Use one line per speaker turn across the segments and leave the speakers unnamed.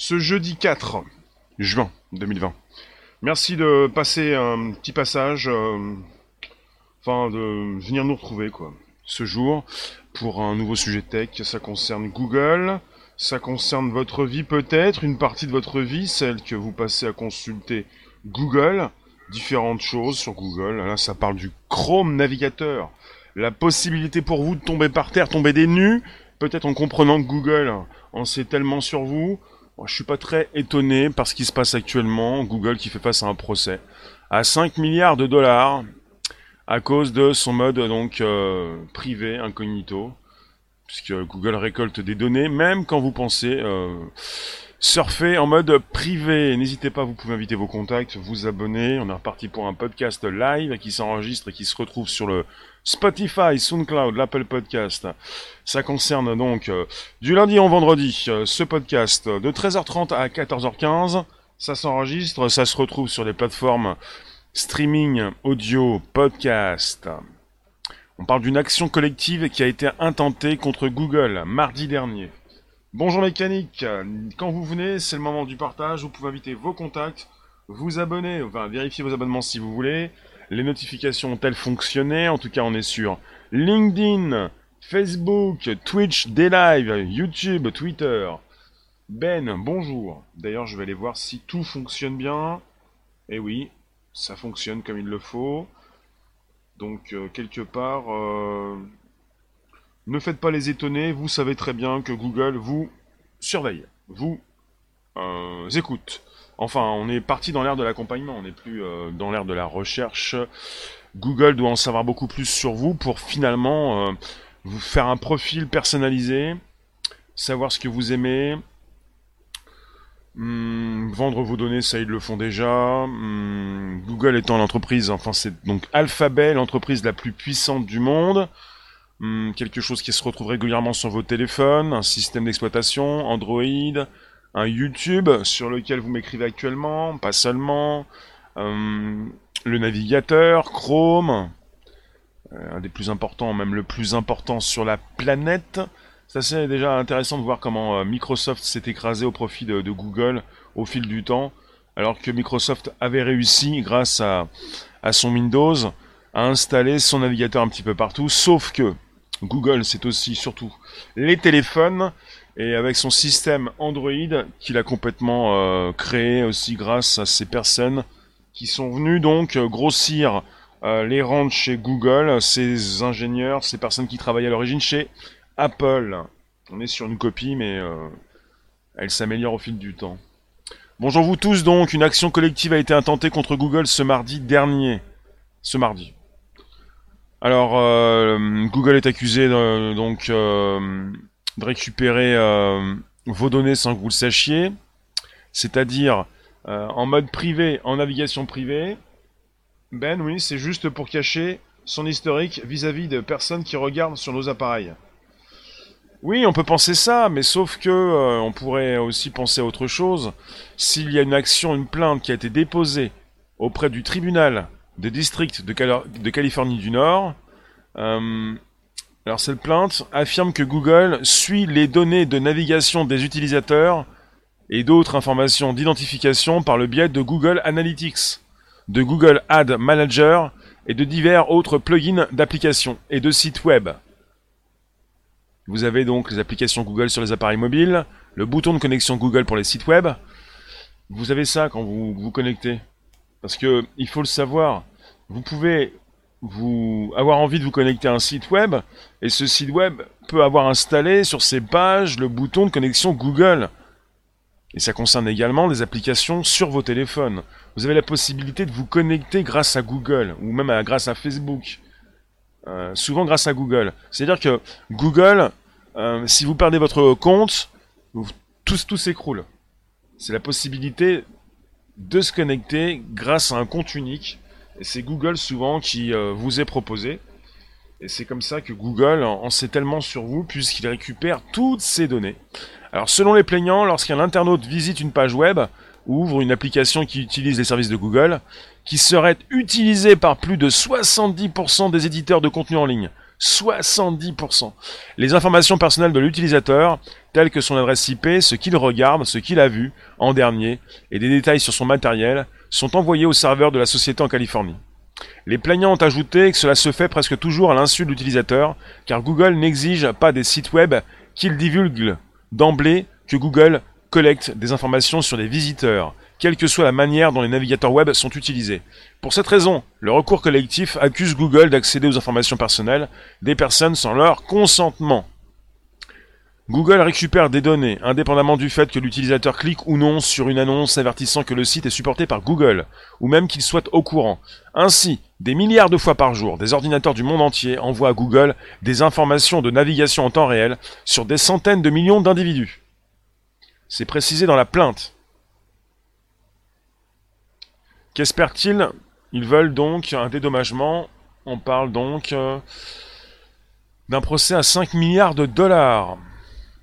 ce jeudi 4 juin 2020. Merci de passer un petit passage, euh, enfin de venir nous retrouver quoi, ce jour pour un nouveau sujet tech. Ça concerne Google, ça concerne votre vie peut-être, une partie de votre vie, celle que vous passez à consulter Google, différentes choses sur Google. Là, ça parle du Chrome navigateur, la possibilité pour vous de tomber par terre, tomber des nues, peut-être en comprenant que Google en sait tellement sur vous. Je suis pas très étonné par ce qui se passe actuellement. Google qui fait face à un procès à 5 milliards de dollars à cause de son mode donc euh, privé incognito, puisque Google récolte des données même quand vous pensez euh, surfer en mode privé. N'hésitez pas, vous pouvez inviter vos contacts, vous abonner. On est reparti pour un podcast live qui s'enregistre et qui se retrouve sur le Spotify, SoundCloud, l'Apple Podcast. Ça concerne donc euh, du lundi au vendredi euh, ce podcast de 13h30 à 14h15. Ça s'enregistre, ça se retrouve sur les plateformes streaming, audio, podcast. On parle d'une action collective qui a été intentée contre Google mardi dernier. Bonjour mécanique, quand vous venez, c'est le moment du partage, vous pouvez inviter vos contacts, vous abonner, enfin vérifier vos abonnements si vous voulez, les notifications ont-elles fonctionné? En tout cas, on est sur LinkedIn, Facebook, Twitch, des lives, YouTube, Twitter. Ben, bonjour. D'ailleurs, je vais aller voir si tout fonctionne bien. Eh oui, ça fonctionne comme il le faut. Donc, euh, quelque part, euh, ne faites pas les étonner. Vous savez très bien que Google vous surveille, vous euh, écoute. Enfin, on est parti dans l'ère de l'accompagnement, on n'est plus euh, dans l'ère de la recherche. Google doit en savoir beaucoup plus sur vous pour finalement euh, vous faire un profil personnalisé, savoir ce que vous aimez, hmm, vendre vos données, ça ils le font déjà. Hmm, Google étant l'entreprise, enfin c'est donc Alphabet, l'entreprise la plus puissante du monde. Hmm, quelque chose qui se retrouve régulièrement sur vos téléphones, un système d'exploitation, Android, un YouTube sur lequel vous m'écrivez actuellement, pas seulement, euh, le navigateur, Chrome, euh, un des plus importants, même le plus important sur la planète. C'est déjà intéressant de voir comment euh, Microsoft s'est écrasé au profit de, Google au fil du temps, alors que Microsoft avait réussi, grâce à, à son Windows, à installer son navigateur un petit peu partout, sauf que Google, c'est aussi surtout les téléphones, et avec son système Android qu'il a complètement euh, créé aussi grâce à ces personnes qui sont venues donc euh, grossir euh, les rangs chez Google, ces ingénieurs, ces personnes qui travaillent à l'origine chez Apple. On est sur une copie mais elle s'améliore au fil du temps. Bonjour vous tous donc, une action collective a été intentée contre Google ce mardi dernier. Ce mardi. Alors, Google est accusé donc de récupérer euh, vos données sans que vous le sachiez, c'est-à-dire euh, en mode privé, en navigation privée. Ben oui, c'est juste pour cacher son historique vis-à-vis de personnes qui regardent sur nos appareils. Oui, on peut penser ça, mais sauf que euh, on pourrait aussi penser à autre chose. S'il y a une action, une plainte qui a été déposée auprès du tribunal de district de, de Californie du Nord, alors cette plainte affirme que Google suit les données de navigation des utilisateurs et d'autres informations d'identification par le biais de Google Analytics, de Google Ad Manager et de divers autres plugins d'applications et de sites web. Vous avez donc les applications Google sur les appareils mobiles, le bouton de connexion Google pour les sites web. Vous avez ça quand vous vous connectez. Parce que il faut le savoir, vous pouvez vous avoir envie de vous connecter à un site web et ce site web peut avoir installé sur ses pages le bouton de connexion Google. Et ça concerne également des applications sur vos téléphones. Vous avez la possibilité de vous connecter grâce à Google ou même grâce à Facebook. Euh, souvent grâce à Google. C'est-à-dire que Google, euh, si vous perdez votre compte, tout, tout s'écroule. C'est la possibilité de se connecter grâce à un compte unique et c'est Google souvent qui euh, vous est proposé. Et c'est comme ça que Google en sait tellement sur vous puisqu'il récupère toutes ces données. Alors selon les plaignants, lorsqu'un internaute visite une page web ou ouvre une application qui utilise les services de Google, qui serait utilisée par plus de 70% des éditeurs de contenu en ligne, 70%. Les informations personnelles de l'utilisateur, telles que son adresse IP, ce qu'il regarde, ce qu'il a vu en dernier, et des détails sur son matériel, sont envoyés au serveur de la société en Californie. Les plaignants ont ajouté que cela se fait presque toujours à l'insu de l'utilisateur, car Google n'exige pas des sites web qu'il divulgue d'emblée que Google collecte des informations sur les visiteurs, quelle que soit la manière dont les navigateurs web sont utilisés. Pour cette raison, le recours collectif accuse Google d'accéder aux informations personnelles des personnes sans leur consentement. Google récupère des données, indépendamment du fait que l'utilisateur clique ou non sur une annonce avertissant que le site est supporté par Google, ou même qu'il soit au courant. Ainsi, des milliards de fois par jour, des ordinateurs du monde entier envoient à Google des informations de navigation en temps réel sur des centaines de millions d'individus. C'est précisé dans la plainte. Qu'espèrent-ils Ils veulent donc un dédommagement. On parle donc euh, d'un procès à 5 milliards de dollars.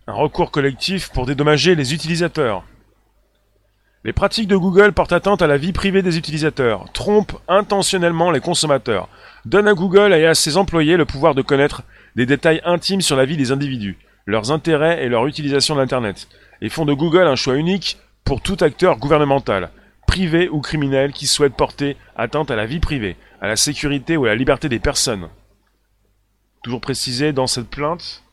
Un recours collectif pour dédommager les utilisateurs. Les pratiques de Google portent atteinte à la vie privée des utilisateurs, trompent intentionnellement les consommateurs, donnent à Google et à ses employés le pouvoir de connaître des détails intimes sur la vie des individus, leurs intérêts et leur utilisation d'Internet, et font de Google un choix unique pour tout acteur gouvernemental, privé ou criminel qui souhaite porter atteinte à la vie privée, à la sécurité ou à la liberté des personnes. Toujours précisé dans cette plainte,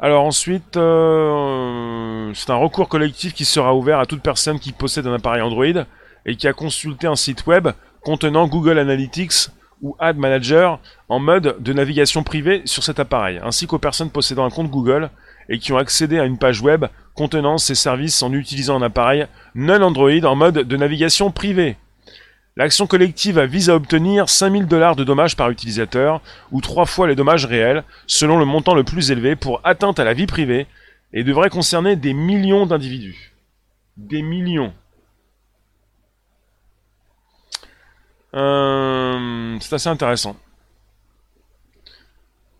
alors ensuite, euh, c'est un recours collectif qui sera ouvert à toute personne qui possède un appareil Android et qui a consulté un site web contenant Google Analytics ou Ad Manager en mode de navigation privée sur cet appareil, ainsi qu'aux personnes possédant un compte Google et qui ont accédé à une page web contenant ces services en utilisant un appareil non Android en mode de navigation privée. L'action collective vise à obtenir 5000 dollars de dommages par utilisateur, ou trois fois les dommages réels, selon le montant le plus élevé pour atteinte à la vie privée, et devrait concerner des millions d'individus. Des millions. Euh, c'est assez intéressant.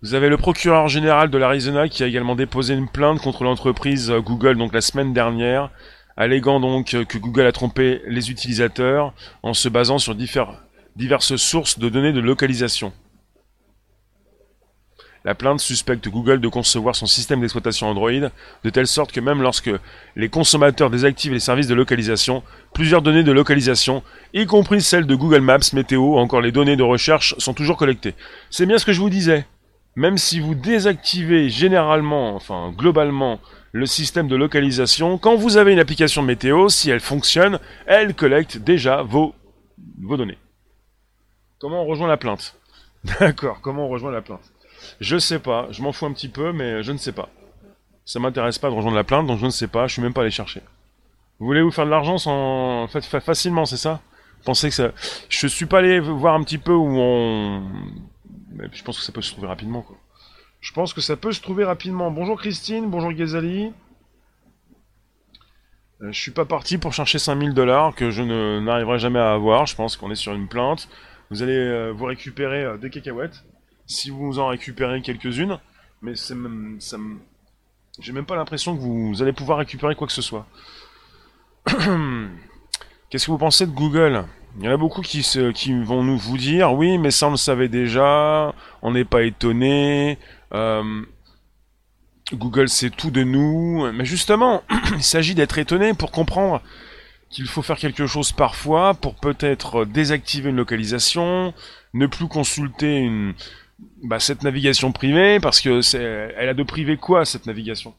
Vous avez le procureur général de l'Arizona qui a également déposé une plainte contre l'entreprise Google donc la semaine dernière alléguant donc que Google a trompé les utilisateurs en se basant sur diverses sources de données de localisation. La plainte suspecte Google de concevoir son système d'exploitation Android de telle sorte que même lorsque les consommateurs désactivent les services de localisation, plusieurs données de localisation, y compris celles de Google Maps, météo, encore les données de recherche, sont toujours collectées. C'est bien ce que je vous disais. Même si vous désactivez généralement, enfin globalement, le système de localisation. Quand vous avez une application météo, si elle fonctionne, elle collecte déjà vos, vos données. Comment on rejoint la plainte? D'accord, comment on rejoint la plainte? Je sais pas, je m'en fous un petit peu, mais je ne sais pas. Ça m'intéresse pas de rejoindre la plainte, donc je ne sais pas, je suis même pas allé chercher. Vous voulez vous faire de l'argent sans... facilement, c'est ça? Pensez que ça... Je suis pas allé voir un petit peu où on... Je pense que ça peut se trouver rapidement, quoi. Je pense que ça peut se trouver rapidement. Bonjour Christine, bonjour Ghazali. Euh, je suis pas parti pour chercher 5000 dollars que je n'arriverai jamais à avoir. Je pense qu'on est sur une plainte. Vous allez euh, vous récupérer euh, des cacahuètes. Si vous en récupérez quelques-unes. Mais ça j'ai même pas l'impression que vous allez pouvoir récupérer quoi que ce soit. Qu'est-ce que vous pensez de Google? Il y en a beaucoup qui, qui vont nous vous dire oui, mais ça on le savait déjà, on n'est pas étonné, euh, Google sait tout de nous. Mais justement, il s'agit d'être étonné pour comprendre qu'il faut faire quelque chose parfois pour peut-être désactiver une localisation, ne plus consulter une, bah, cette navigation privée, parce que c'est, elle a de privé quoi cette navigation?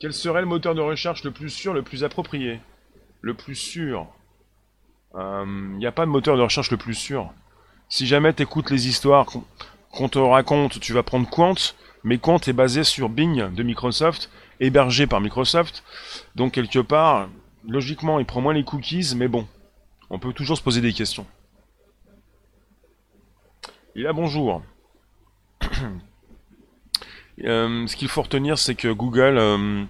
Quel serait le moteur de recherche le plus sûr, le plus approprié? Le plus sûr Il euh, n'y a pas de moteur de recherche le plus sûr. Si jamais tu écoutes les histoires qu'on te raconte, tu vas prendre Quant, mais Quant est basé sur Bing de Microsoft, hébergé par Microsoft. Donc quelque part, logiquement, il prend moins les cookies, mais bon, on peut toujours se poser des questions. Et là, bonjour. Euh, ce qu'il faut retenir, c'est que Google euh,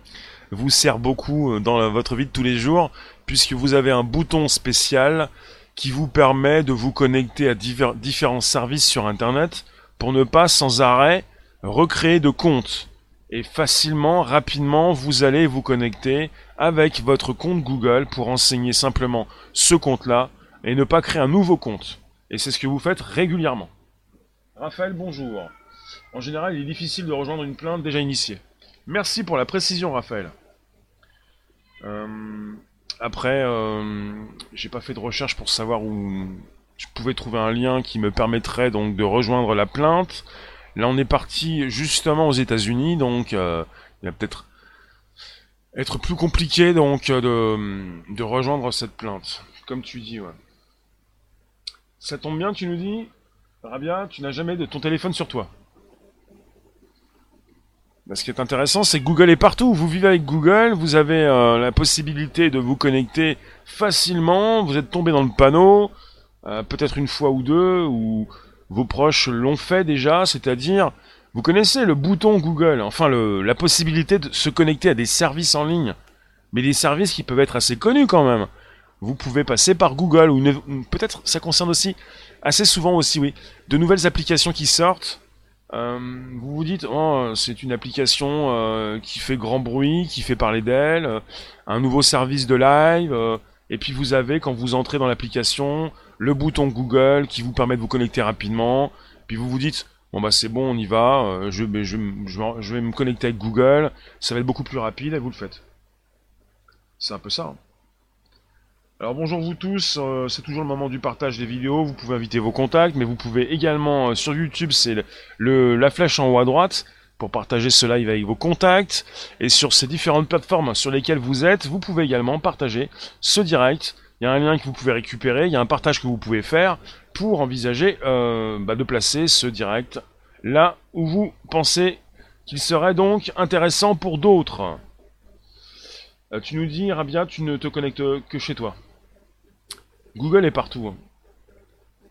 vous sert beaucoup dans votre vie de tous les jours, puisque vous avez un bouton spécial qui vous permet de vous connecter à différents services sur Internet pour ne pas sans arrêt recréer de comptes. Et facilement, rapidement, vous allez vous connecter avec votre compte Google pour enseigner simplement ce compte-là et ne pas créer un nouveau compte. Et c'est ce que vous faites régulièrement. Raphaël, bonjour. En général, il est difficile de rejoindre une plainte déjà initiée. Merci pour la précision, Raphaël. Euh, après, euh, j'ai pas fait de recherche pour savoir où je pouvais trouver un lien qui me permettrait donc de rejoindre la plainte. Là, on est parti justement aux États-Unis, donc euh, il va peut-être être plus compliqué donc de, de rejoindre cette plainte, comme tu dis. Ouais. Ça tombe bien, tu nous dis, Rabia, tu n'as jamais de ton téléphone sur toi. Bah, ce qui est intéressant, c'est que Google est partout. Vous vivez avec Google, vous avez euh, la possibilité de vous connecter facilement. Vous êtes tombé dans le panneau, euh, peut-être une fois ou deux, ou vos proches l'ont fait déjà. C'est-à-dire, vous connaissez le bouton Google, enfin le, la possibilité de se connecter à des services en ligne, mais des services qui peuvent être assez connus quand même. Vous pouvez passer par Google ou peut-être ça concerne aussi assez souvent aussi, oui, de nouvelles applications qui sortent euh, vous vous dites, oh, c'est une application euh, qui fait grand bruit, qui fait parler d'elle, euh, un nouveau service de live, et puis vous avez, quand vous entrez dans l'application, le bouton Google qui vous permet de vous connecter rapidement, puis vous vous dites, bon bah c'est bon, on y va, je, je, vais me connecter avec Google, ça va être beaucoup plus rapide, et vous le faites. C'est un peu ça. Hein. Alors bonjour vous tous, euh, c'est toujours le moment du partage des vidéos, vous pouvez inviter vos contacts, mais vous pouvez également euh, sur YouTube, c'est le, la flèche en haut à droite pour partager ce live avec vos contacts, et sur ces différentes plateformes sur lesquelles vous êtes, vous pouvez également partager ce direct, il y a un lien que vous pouvez récupérer, il y a un partage que vous pouvez faire pour envisager euh, bah, de placer ce direct là où vous pensez qu'il serait donc intéressant pour d'autres. tu nous dis, Rabia, tu ne te connectes que chez toi. Google est partout. Hein.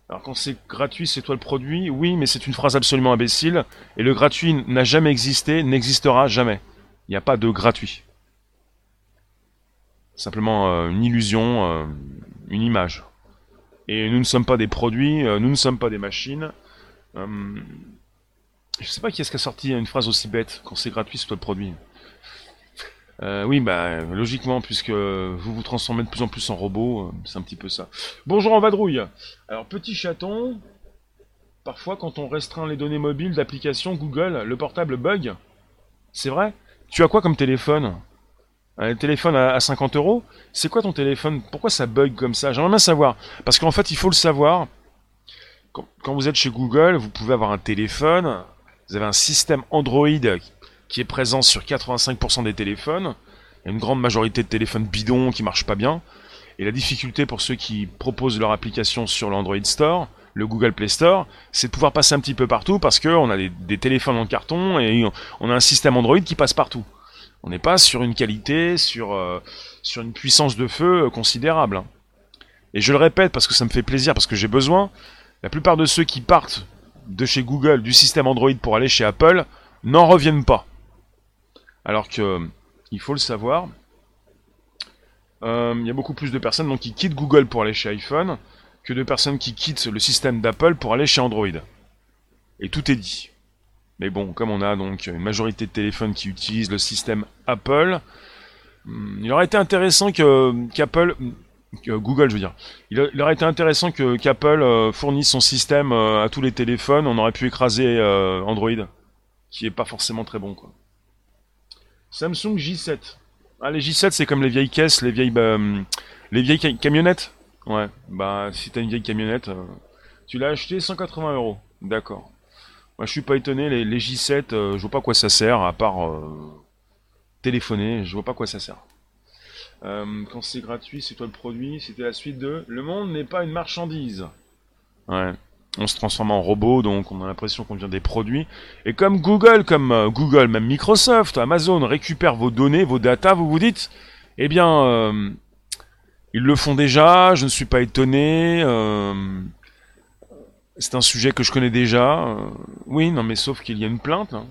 Alors quand c'est gratuit, c'est toi le produit. Oui, mais c'est une phrase absolument imbécile. Et le gratuit n'a jamais existé, n'existera jamais. Il n'y a pas de gratuit. Simplement euh, une illusion, euh, une image. Et nous ne sommes pas des produits, euh, nous ne sommes pas des machines. je ne sais pas qui est-ce qui a sorti une phrase aussi bête. Quand c'est gratuit, c'est toi le produit. Euh, oui, bah logiquement, puisque vous vous transformez de plus en plus en robot, euh, c'est un petit peu ça. Bonjour en vadrouille. Alors petit chaton, parfois quand on restreint les données mobiles d'application Google, le portable bug. C'est vrai? Tu as quoi comme téléphone? Un téléphone à 50 euros? C'est quoi ton téléphone? Pourquoi ça bug comme ça? J'aimerais bien savoir. Parce qu'en fait, il faut le savoir. Quand vous êtes chez Google, vous pouvez avoir un téléphone, vous avez un système Android qui est présent sur 85% des téléphones. Il y a une grande majorité de téléphones bidons qui marchent pas bien. Et la difficulté pour ceux qui proposent leur application sur l'Android Store, le Google Play Store, c'est de pouvoir passer un petit peu partout parce qu'on a des, téléphones en carton et on a un système Android qui passe partout. On n'est pas sur une qualité, sur, euh, sur une puissance de feu considérable. Hein. Et je le répète parce que ça me fait plaisir, parce que j'ai besoin. La plupart de ceux qui partent de chez Google, du système Android pour aller chez Apple, n'en reviennent pas. Alors que, il faut le savoir, euh, il y a beaucoup plus de personnes donc, qui quittent Google pour aller chez iPhone que de personnes qui quittent le système d'Apple pour aller chez Android. Et tout est dit. Mais bon, comme on a donc une majorité de téléphones qui utilisent le système Apple, hmm, il aurait été intéressant que qu'Apple, Google je veux dire, il, aurait été intéressant que qu'Apple euh, fournisse son système euh, à tous les téléphones. On aurait pu écraser Android, qui est pas forcément très bon quoi. Samsung J7. Ah, les J7, c'est comme les vieilles caisses, les vieilles, bah, les vieilles camionnettes. Ouais, bah, si t'as une vieille camionnette, euh, tu l'as acheté 180 euros. D'accord. Moi, je suis pas étonné, les, J7, euh, je vois pas quoi ça sert, à part euh, téléphoner, je vois pas quoi ça sert. quand c'est gratuit, c'est toi le produit, c'était la suite de Le monde n'est pas une marchandise. Ouais on se transforme en robot, donc on a l'impression qu'on devient des produits. Et comme Google, comme euh, Google, même Microsoft, Amazon récupèrent vos données, vos datas, vous vous dites, eh bien, euh, ils le font déjà, je ne suis pas étonné. Euh, c'est un sujet que je connais déjà. oui, non, mais sauf qu'il y a une plainte. Hein.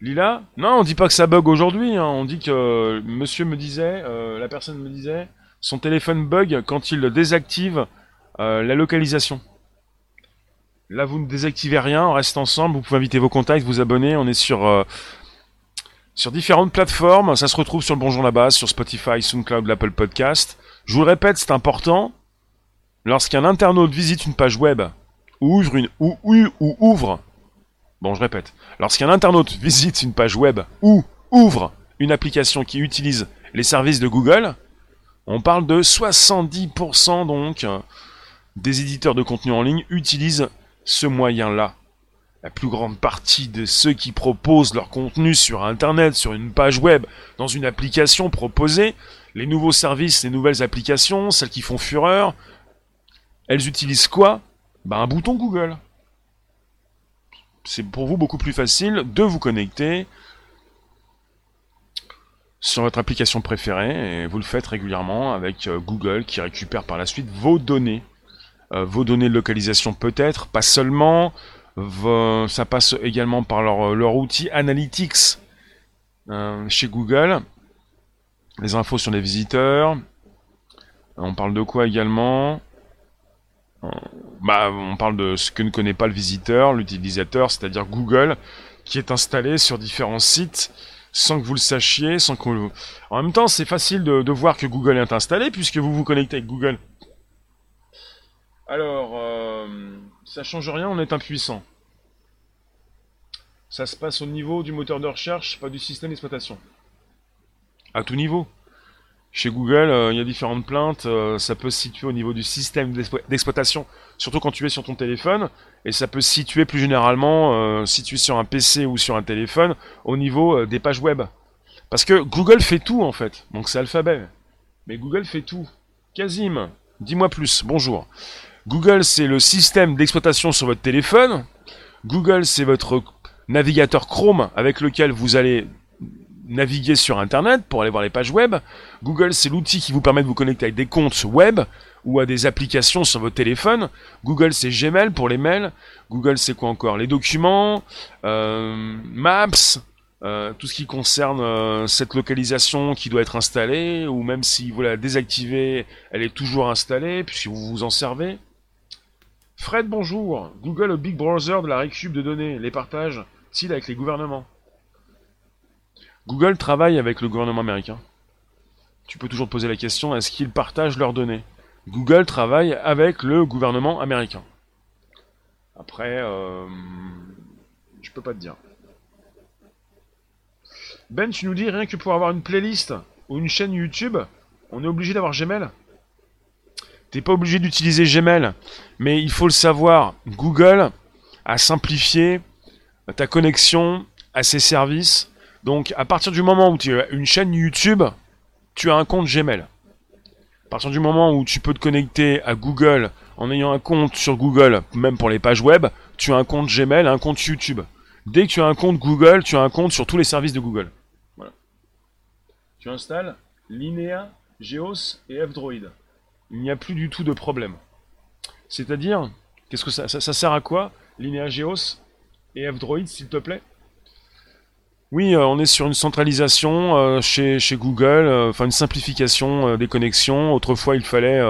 Lila? Non, on dit pas que ça bug aujourd'hui. Hein. On dit que monsieur me disait, la personne me disait, son téléphone bug quand il le désactive euh, la localisation. Là, vous ne désactivez rien, on reste ensemble, vous pouvez inviter vos contacts, vous abonner, on est sur, euh, sur différentes plateformes, ça se retrouve sur le Bonjour la base, sur Spotify, SoundCloud, l'Apple Podcast. Je vous le répète, c'est important. lorsqu'un internaute visite une page web ou ouvre une Bon, je répète. Lorsqu'un internaute visite une page web ou ouvre une application qui utilise les services de Google, on parle de 70% donc des éditeurs de contenu en ligne utilisent ce moyen-là. La plus grande partie de ceux qui proposent leur contenu sur Internet, sur une page web, dans une application proposée, les nouveaux services, les nouvelles applications, celles qui font fureur, elles utilisent quoi? Ben un bouton Google. C'est pour vous beaucoup plus facile de vous connecter sur votre application préférée et vous le faites régulièrement avec euh, Google qui récupère par la suite vos données. Euh, vos données de localisation peut-être, pas seulement, ça passe également par leur, leur outil Analytics euh, chez Google. Les infos sur les visiteurs. On parle de quoi également? Bah, On parle de ce que ne connaît pas le visiteur, l'utilisateur, c'est-à-dire Google, qui est installé sur différents sites sans que vous le sachiez, sans que En même temps, c'est facile de, voir que Google est installé puisque vous vous connectez avec Google. Alors, euh, ça change rien, on est impuissant. Ça se passe au niveau du moteur de recherche, pas du système d'exploitation. À tout niveau. Chez Google, euh, il y a différentes plaintes, euh, ça peut se situer au niveau du système d'exploitation, surtout quand tu es sur ton téléphone, et ça peut se situer plus généralement, si tu es sur un PC ou sur un téléphone, au niveau des pages web. Parce que Google fait tout en fait, donc c'est alphabet. Mais Google fait tout. Casim, dis-moi plus, bonjour. Google c'est le système d'exploitation sur votre téléphone, Google c'est votre navigateur Chrome avec lequel vous allez naviguer sur Internet pour aller voir les pages web. Google, c'est l'outil qui vous permet de vous connecter avec des comptes web ou à des applications sur votre téléphone. Google, c'est Gmail pour les mails. Google, c'est quoi encore? Les documents, euh, Maps, euh, tout ce qui concerne euh, cette localisation qui doit être installée, ou même si vous la désactivez, elle est toujours installée, puisque vous vous en servez. Fred, bonjour. Google, au Big Brother de la récup de données, les partage-t-il avec les gouvernements Google travaille avec le gouvernement américain. Tu peux toujours poser la question, est-ce qu'ils partagent leurs données? Google travaille avec le gouvernement américain. Après, euh, je peux pas te dire. Ben, tu nous dis rien que pour avoir une playlist ou une chaîne YouTube, on est obligé d'avoir Gmail? T'es pas obligé d'utiliser Gmail, mais il faut le savoir, Google a simplifié ta connexion à ses services donc, à partir du moment où tu as une chaîne YouTube, tu as un compte Gmail. À partir du moment où tu peux te connecter à Google en ayant un compte sur Google, même pour les pages web, tu as un compte Gmail, un compte YouTube. Dès que tu as un compte Google, tu as un compte sur tous les services de Google. Voilà. Tu installes Linea, Geos et F-Droid. Il n'y a plus du tout de problème. C'est-à-dire, qu'est-ce que ça, sert à quoi Linea, Geos et F-Droid, s'il te plaît? Oui, euh, on est sur une centralisation euh, chez, chez Google, euh, enfin une simplification des connexions. Autrefois, il fallait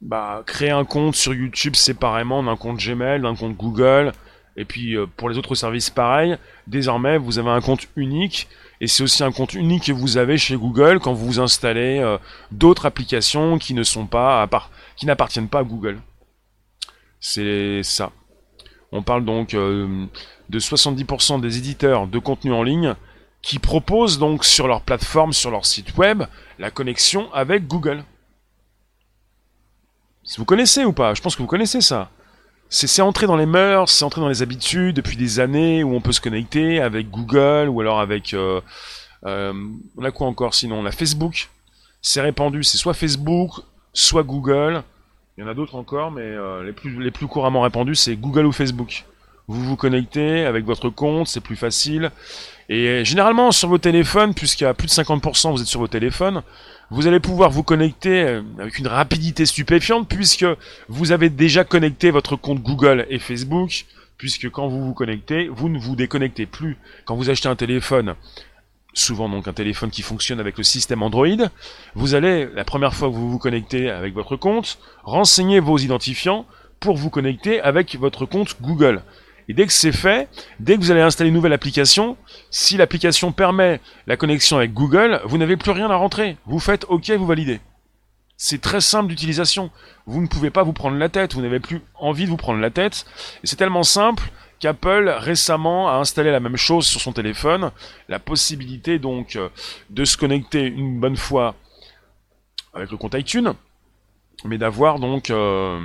bah, créer un compte sur YouTube séparément d'un compte Gmail, d'un compte Google, et puis pour les autres services pareil. Désormais, vous avez un compte unique, et c'est aussi un compte unique que vous avez chez Google quand vous installez d'autres applications qui ne sont pas qui n'appartiennent pas à Google. C'est ça. On parle donc de 70% des éditeurs de contenu en ligne qui proposent donc sur leur plateforme, sur leur site web, la connexion avec Google. Vous connaissez ou pas, je pense que vous connaissez ça. C'est entré dans les mœurs, c'est entré dans les habitudes depuis des années où on peut se connecter avec Google ou alors avec... Euh, euh, on a quoi encore sinon? On a Facebook. C'est répandu, c'est soit Facebook, soit Google. Il y en a d'autres encore, mais euh, les, plus, les plus couramment répandus, c'est Google ou Facebook vous vous connectez avec votre compte, c'est plus facile. Et généralement sur vos téléphones, puisqu'à plus de 50% vous êtes sur vos téléphones, vous allez pouvoir vous connecter euh, avec une rapidité stupéfiante puisque vous avez déjà connecté votre compte Google et Facebook, puisque quand vous vous connectez, vous ne vous déconnectez plus. Quand vous achetez un téléphone, souvent donc un téléphone qui fonctionne avec le système Android, vous allez, la première fois que vous vous connectez avec votre compte, renseigner vos identifiants pour vous connecter avec votre compte Google. Et dès que c'est fait, dès que vous allez installer une nouvelle application, si l'application permet la connexion avec Google, vous n'avez plus rien à rentrer. Vous faites OK, vous validez. C'est très simple d'utilisation. Vous ne pouvez pas vous prendre la tête, vous n'avez plus envie de vous prendre la tête. Et c'est tellement simple qu'Apple récemment a installé la même chose sur son téléphone, la possibilité donc euh, de se connecter une bonne fois avec le compte iTunes, mais d'avoir donc euh,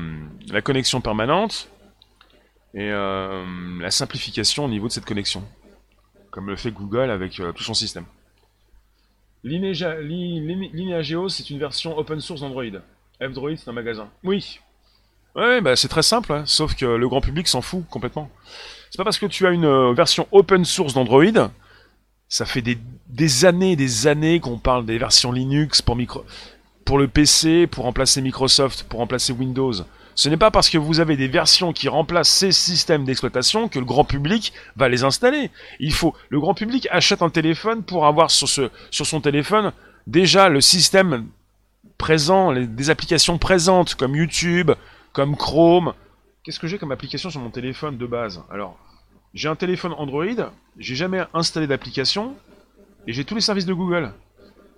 la connexion permanente et euh, la simplification au niveau de cette connexion, comme le fait Google avec tout son système. Lineageo, c'est une version open source d'Android. F-Droid, c'est un magasin. Oui. Ouais, bah c'est très simple, hein, sauf que le grand public s'en fout complètement. C'est pas parce que tu as une euh, version open source d'Android, ça fait des, des années des années qu'on parle des versions Linux pour, micro, pour le PC, pour remplacer Microsoft, pour remplacer Windows. Ce n'est pas parce que vous avez des versions qui remplacent ces systèmes d'exploitation que le grand public va les installer. Il faut, le grand public achète un téléphone pour avoir sur, son téléphone déjà le système présent, des applications présentes comme YouTube, comme Chrome. Qu'est-ce que j'ai comme application sur mon téléphone de base? Alors, j'ai un téléphone Android, j'ai jamais installé d'application et j'ai tous les services de Google.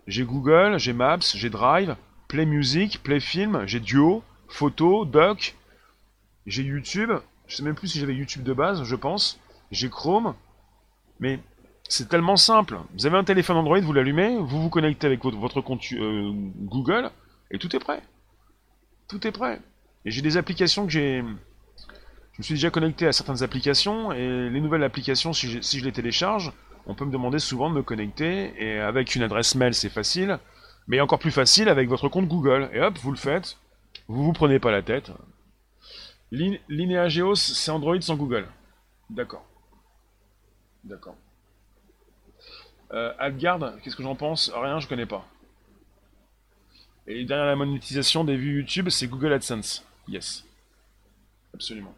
J'ai Google, j'ai Maps, j'ai Drive, Play Music, Play Film, j'ai Duo, photo, doc, j'ai YouTube, je sais même plus si j'avais YouTube de base, je pense, j'ai Chrome, mais c'est tellement simple. Vous avez un téléphone Android, vous l'allumez, vous vous connectez avec votre, compte euh, Google, et tout est prêt. Tout est prêt. Et j'ai des applications que j'ai... Je me suis déjà connecté à certaines applications, et les nouvelles applications, si je les télécharge, on peut me demander souvent de me connecter, et avec une adresse mail, c'est facile, mais encore plus facile avec votre compte Google. Et hop, vous le faites, vous vous prenez pas la tête. Lineageos, c'est Android sans Google. D'accord. D'accord. Euh, qu'est-ce que j'en pense? Rien, je connais pas. Et derrière la monétisation des vues YouTube, c'est Google AdSense. Yes. Absolument.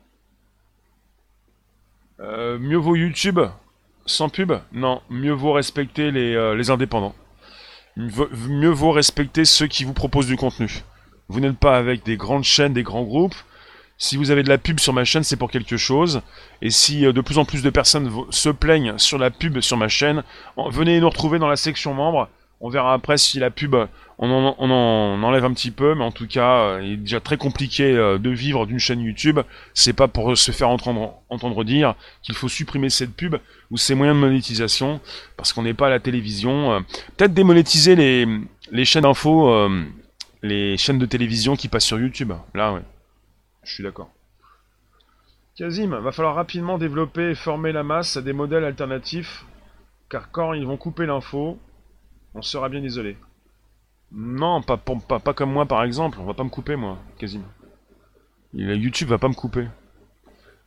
Euh, mieux vaut YouTube sans pub? Non, mieux vaut respecter les, euh, les indépendants. Mieux vaut respecter ceux qui vous proposent du contenu. Vous n'êtes pas avec des grandes chaînes, des grands groupes. Si vous avez de la pub sur ma chaîne, c'est pour quelque chose. Et si euh, de plus en plus de personnes se plaignent sur la pub sur ma chaîne, venez nous retrouver dans la section membres. On verra après si la pub, on en, enlève un petit peu, mais en tout cas, euh, il est déjà très compliqué euh, de vivre d'une chaîne YouTube. C'est pas pour se faire entendre, entendre dire qu'il faut supprimer cette pub ou ces moyens de monétisation, parce qu'on n'est pas à la télévision. Peut-être démonétiser les, les chaînes d'infos les chaînes de télévision qui passent sur YouTube. Là, ouais. Je suis d'accord. Kazim, va falloir rapidement développer et former la masse à des modèles alternatifs, car quand ils vont couper l'info, on sera bien isolé. Non, pas, pas, pas, comme moi par exemple, on va pas me couper moi, Kazim. YouTube va pas me couper.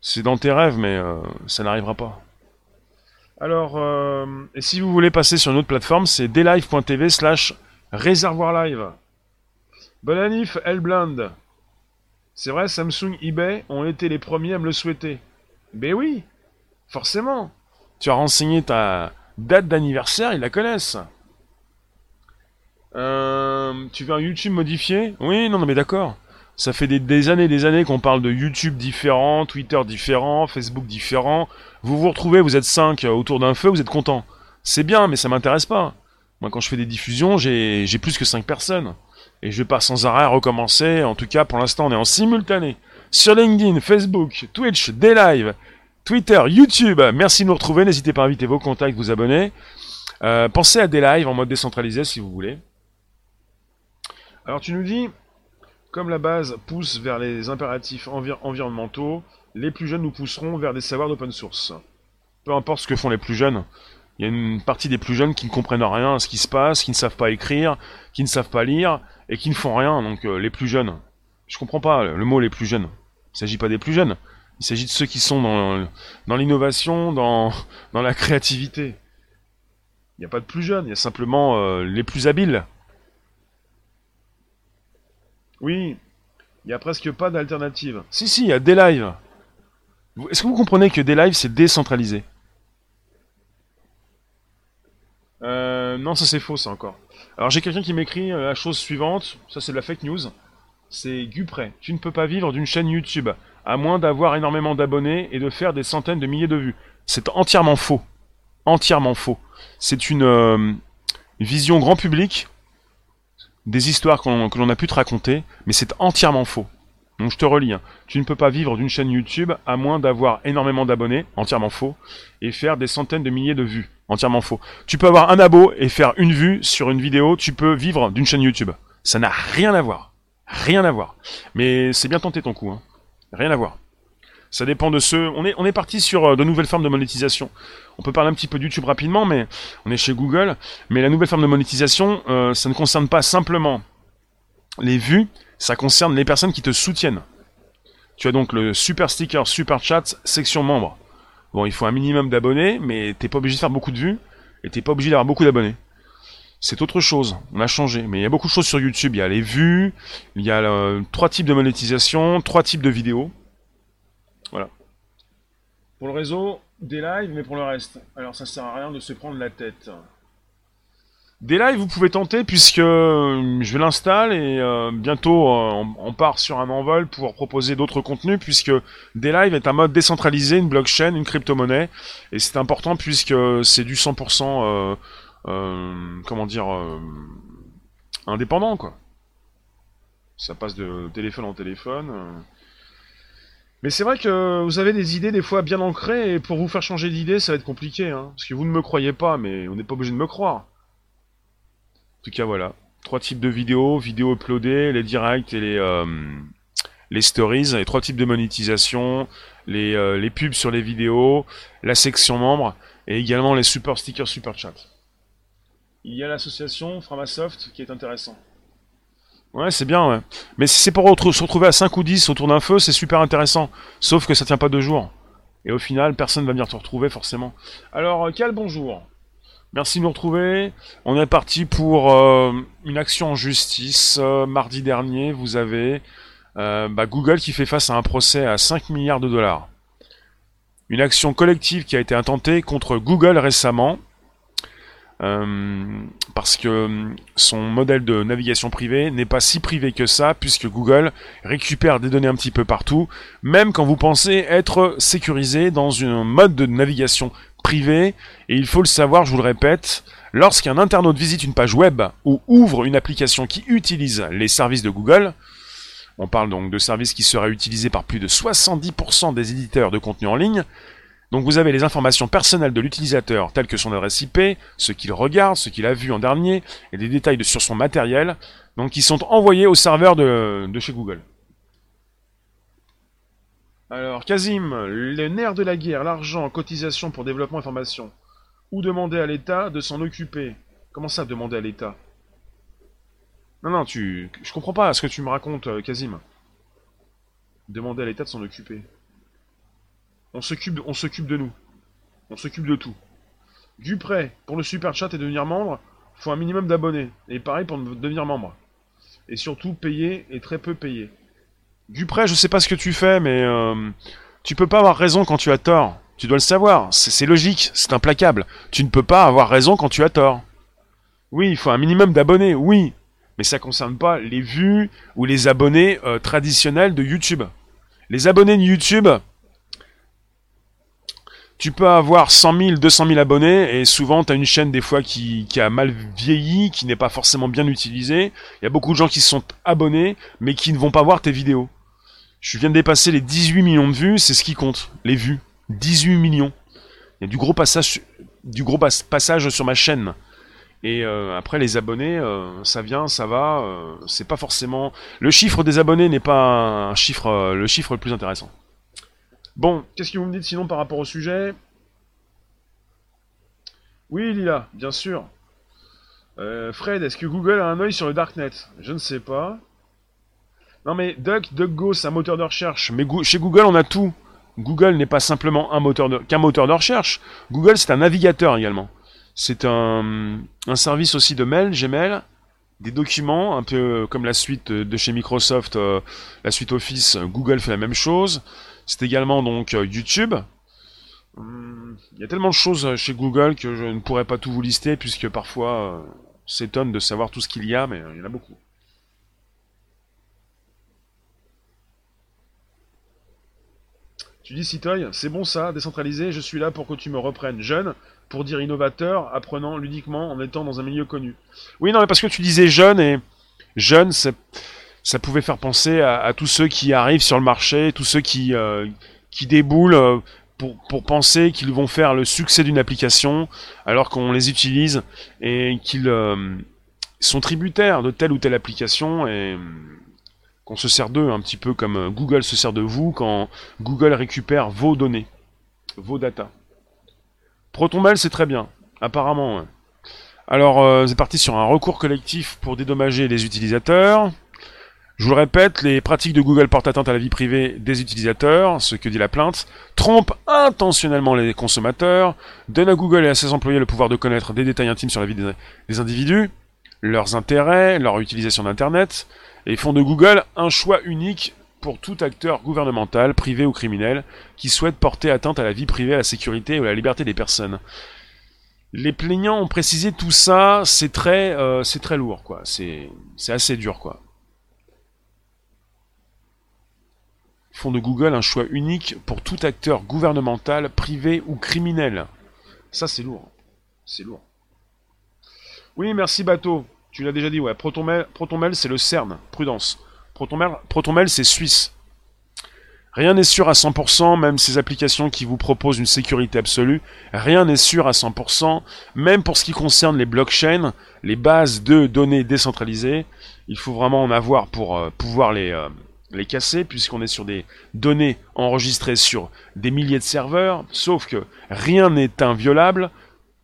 C'est dans tes rêves, mais euh, ça n'arrivera pas. Alors, euh, et si vous voulez passer sur une autre plateforme, c'est dlive.tv slash réservoir live. Bonne anif, Hellblind. C'est vrai, Samsung, eBay ont été les premiers à me le souhaiter. Ben oui, forcément. Tu as renseigné ta date d'anniversaire, ils la connaissent. Euh, tu veux un YouTube modifié? Oui, non, non, mais d'accord. Ça fait des, des années des années qu'on parle de YouTube différent, Twitter différent, Facebook différent. Vous vous retrouvez, vous êtes 5 autour d'un feu, vous êtes content. C'est bien, mais ça m'intéresse pas. Moi, quand je fais des diffusions, j'ai plus que 5 personnes. Et je pas sans arrêt recommencer. En tout cas, pour l'instant, on est en simultané. Sur LinkedIn, Facebook, Twitch, des lives, Twitter, YouTube. Merci de nous retrouver. N'hésitez pas à inviter vos contacts, vous abonner. Euh, pensez à des lives en mode décentralisé si vous voulez. Alors tu nous dis, comme la base pousse vers les impératifs environnementaux, les plus jeunes nous pousseront vers des savoirs d'open source. Peu importe ce que font les plus jeunes, il y a une partie des plus jeunes qui ne comprennent rien à ce qui se passe, qui ne savent pas écrire, qui ne savent pas lire, et qui ne font rien, donc euh, les plus jeunes. Je comprends pas le mot les plus jeunes. Il s'agit pas des plus jeunes. Il s'agit de ceux qui sont dans, l'innovation, dans, dans la créativité. Il n'y a pas de plus jeunes, il y a simplement euh, les plus habiles. Oui, il n'y a presque pas d'alternative. Si, si, il y a des lives. Est-ce que vous comprenez que des lives, c'est décentralisé? Euh, Non, ça c'est faux, ça encore. Alors j'ai quelqu'un qui m'écrit euh, la chose suivante, ça c'est de la fake news. C'est Gupré. Tu ne peux pas vivre d'une chaîne YouTube, à moins d'avoir énormément d'abonnés et de faire des centaines de milliers de vues. C'est entièrement faux. Entièrement faux. C'est une euh, vision grand public des histoires que l'on a pu te raconter, mais c'est entièrement faux. Donc je te relis, hein. tu ne peux pas vivre d'une chaîne YouTube à moins d'avoir énormément d'abonnés, entièrement faux, et faire des centaines de milliers de vues, entièrement faux. Tu peux avoir un abo et faire une vue sur une vidéo, tu peux vivre d'une chaîne YouTube. Ça n'a rien à voir. Rien à voir. Mais c'est bien tenté ton coup, hein. Rien à voir. Ça dépend de ceux. On est, parti sur euh, de nouvelles formes de monétisation. On peut parler un petit peu de YouTube rapidement, mais on est chez Google. Mais la nouvelle forme de monétisation, euh, ça ne concerne pas simplement les vues, ça concerne les personnes qui te soutiennent. Tu as donc le super sticker, super chat, section membres. Bon, il faut un minimum d'abonnés, mais t'es pas obligé de faire beaucoup de vues, et t'es pas obligé d'avoir beaucoup d'abonnés. C'est autre chose, on a changé. Mais il y a beaucoup de choses sur YouTube. Il y a les vues, il y a euh, trois types de monétisation, trois types de vidéos. Voilà. Pour le réseau, des lives, mais pour le reste. Alors ça sert à rien de se prendre la tête. Des lives, vous pouvez tenter puisque euh, je vais l'installer et euh, bientôt euh, on, part sur un envol pour proposer d'autres contenus puisque des lives est un mode décentralisé, une blockchain, une crypto-monnaie et c'est important puisque c'est du 100% comment dire indépendant quoi. Ça passe de téléphone en téléphone. Mais c'est vrai que vous avez des idées des fois bien ancrées et pour vous faire changer d'idée ça va être compliqué hein, parce que vous ne me croyez pas mais on n'est pas obligé de me croire. En tout cas, voilà. Trois types de vidéos, vidéos uploadées, les directs et les, euh, les stories, et trois types de monétisation, les, euh, les pubs sur les vidéos, la section membres, et également les super stickers, super chat. Il y a l'association Framasoft qui est intéressant. Ouais, c'est bien, ouais. Mais si c'est pour se retrouver à 5 ou 10 autour d'un feu, c'est super intéressant. Sauf que ça tient pas deux jours. Et au final, personne va venir te retrouver forcément. Alors, quel bonjour Merci de nous retrouver. On est parti pour euh, une action en justice. Euh, mardi dernier, vous avez euh, bah, Google qui fait face à un procès à 5 milliards de dollars. Une action collective qui a été intentée contre Google récemment. parce que son modèle de navigation privée n'est pas si privé que ça, puisque Google récupère des données un petit peu partout, même quand vous pensez être sécurisé dans un mode de navigation privé, et il faut le savoir, je vous le répète, lorsqu'un internaute visite une page web ou ouvre une application qui utilise les services de Google, on parle donc de services qui seraient utilisés par plus de 70% des éditeurs de contenu en ligne, donc vous avez les informations personnelles de l'utilisateur telles que son adresse IP, ce qu'il regarde, ce qu'il a vu en dernier, et des détails sur son matériel, donc qui sont envoyés au serveur de chez Google. Alors, Kazim, les nerfs de la guerre, l'argent, cotisation pour développement et formation. Ou demander à l'État de s'en occuper? Comment ça, demander à l'État? Non, non, tu... Je comprends pas ce que tu me racontes, euh, Kazim. Demander à l'État de s'en occuper. On s'occupe on s'occupe de nous. On s'occupe de tout. Du pour le super chat et devenir membre, faut un minimum d'abonnés. Et pareil pour devenir membre. Et surtout payer et très peu payer. Dupré, je sais pas ce que tu fais, mais euh, tu peux pas avoir raison quand tu as tort. Tu dois le savoir. C'est logique, c'est implacable. Tu ne peux pas avoir raison quand tu as tort. Oui, il faut un minimum d'abonnés, oui. Mais ça concerne pas les vues ou les abonnés euh, traditionnels de YouTube. Les abonnés de YouTube, tu peux avoir 100 000, 200 000 abonnés et souvent tu as une chaîne des fois qui, a mal vieilli, qui n'est pas forcément bien utilisée. Il y a beaucoup de gens qui se sont abonnés mais qui ne vont pas voir tes vidéos. Je viens de dépasser les 18 millions de vues, c'est ce qui compte, les vues. 18 millions. Il y a du gros passage, du gros passage sur ma chaîne. Et euh, après les abonnés, euh, ça vient, ça va. Euh, c'est pas forcément. Le chiffre des abonnés n'est pas un chiffre, le chiffre le plus intéressant. Bon, qu'est-ce que vous me dites sinon par rapport au sujet? Oui, Lila, bien sûr. Fred, est-ce que Google a un œil sur le darknet? Je ne sais pas. Non mais Duck, DuckGo, c'est un moteur de recherche. Mais chez Google, on a tout. Google n'est pas simplement un moteur qu'un moteur de recherche. Google, c'est un navigateur également. C'est un, service aussi de mail, Gmail, des documents, un peu comme la suite de chez Microsoft, euh, la suite Office. Google fait la même chose. C'est également donc euh, YouTube. Il y a tellement de choses chez Google que je ne pourrais pas tout vous lister puisque parfois euh, s'étonne de savoir tout ce qu'il y a, mais il y en a beaucoup. Tu dis Citoy, c'est bon ça, décentralisé, je suis là pour que tu me reprennes jeune, pour dire innovateur, apprenant ludiquement en étant dans un milieu connu. Oui, non, mais parce que tu disais jeune et jeune, ça, pouvait faire penser à, tous ceux qui arrivent sur le marché, tous ceux qui, euh, qui déboulent euh, pour, pour penser qu'ils vont faire le succès d'une application alors qu'on les utilise et qu'ils sont tributaires de telle ou telle application et qu'on se sert d'eux un petit peu comme Google se sert de vous quand Google récupère vos données, vos data. ProtonMail c'est très bien, apparemment. Alors euh, c'est parti sur un recours collectif pour dédommager les utilisateurs. Je vous le répète, les pratiques de Google portent atteinte à la vie privée des utilisateurs, ce que dit la plainte, trompent intentionnellement les consommateurs, donnent à Google et à ses employés le pouvoir de connaître des détails intimes sur la vie des individus, leurs intérêts, leur utilisation d'Internet, et font de Google un choix unique pour tout acteur gouvernemental, privé ou criminel, qui souhaite porter atteinte à la vie privée, à la sécurité ou à la liberté des personnes. Les plaignants ont précisé tout ça, c'est très, euh, c'est très lourd, quoi. C'est, c'est assez dur, quoi. Ils font de Google un choix unique pour tout acteur gouvernemental, privé ou criminel. Ça, c'est lourd. C'est lourd. Oui, merci Bateau. Tu l'as déjà dit, ouais. ProtonMail, ProtonMail c'est le CERN. Prudence. ProtonMail, ProtonMail c'est suisse. Rien n'est sûr à 100%, même ces applications qui vous proposent une sécurité absolue, rien n'est sûr à 100%, même pour ce qui concerne les blockchains, les bases de données décentralisées, il faut vraiment en avoir pour euh, pouvoir les, euh, les casser, puisqu'on est sur des données enregistrées sur des milliers de serveurs, sauf que rien n'est inviolable,